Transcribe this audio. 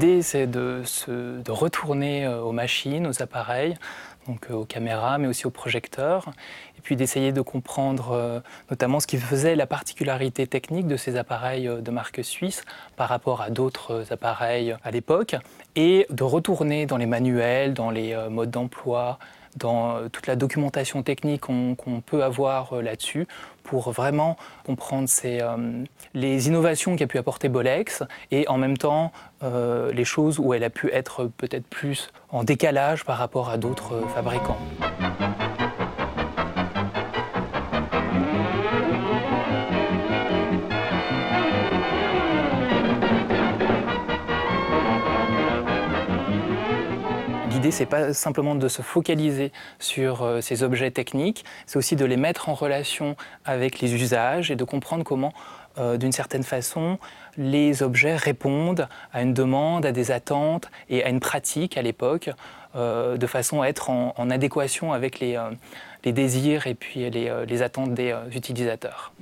L'idée, c'est de, retourner euh, aux machines, aux appareils, donc euh, aux caméras, mais aussi aux projecteurs, et puis d'essayer de comprendre euh, notamment ce qui faisait la particularité technique de ces appareils de marque suisse par rapport à d'autres appareils à l'époque, et de retourner dans les manuels, dans les modes d'emploi, dans euh, toute la documentation technique qu'on peut avoir euh, là-dessus pour vraiment comprendre euh, les innovations qu'a pu apporter Bolex et en même temps les choses où elle a pu être peut-être plus en décalage par rapport à d'autres fabricants. L'idée, c'est pas simplement de se focaliser sur euh, ces objets techniques, c'est aussi de les mettre en relation avec les usages et de comprendre comment, euh, d'une certaine façon, les objets répondent à une demande, à des attentes et à une pratique à l'époque, euh, de façon à être en, adéquation avec les, désirs et puis les attentes des utilisateurs.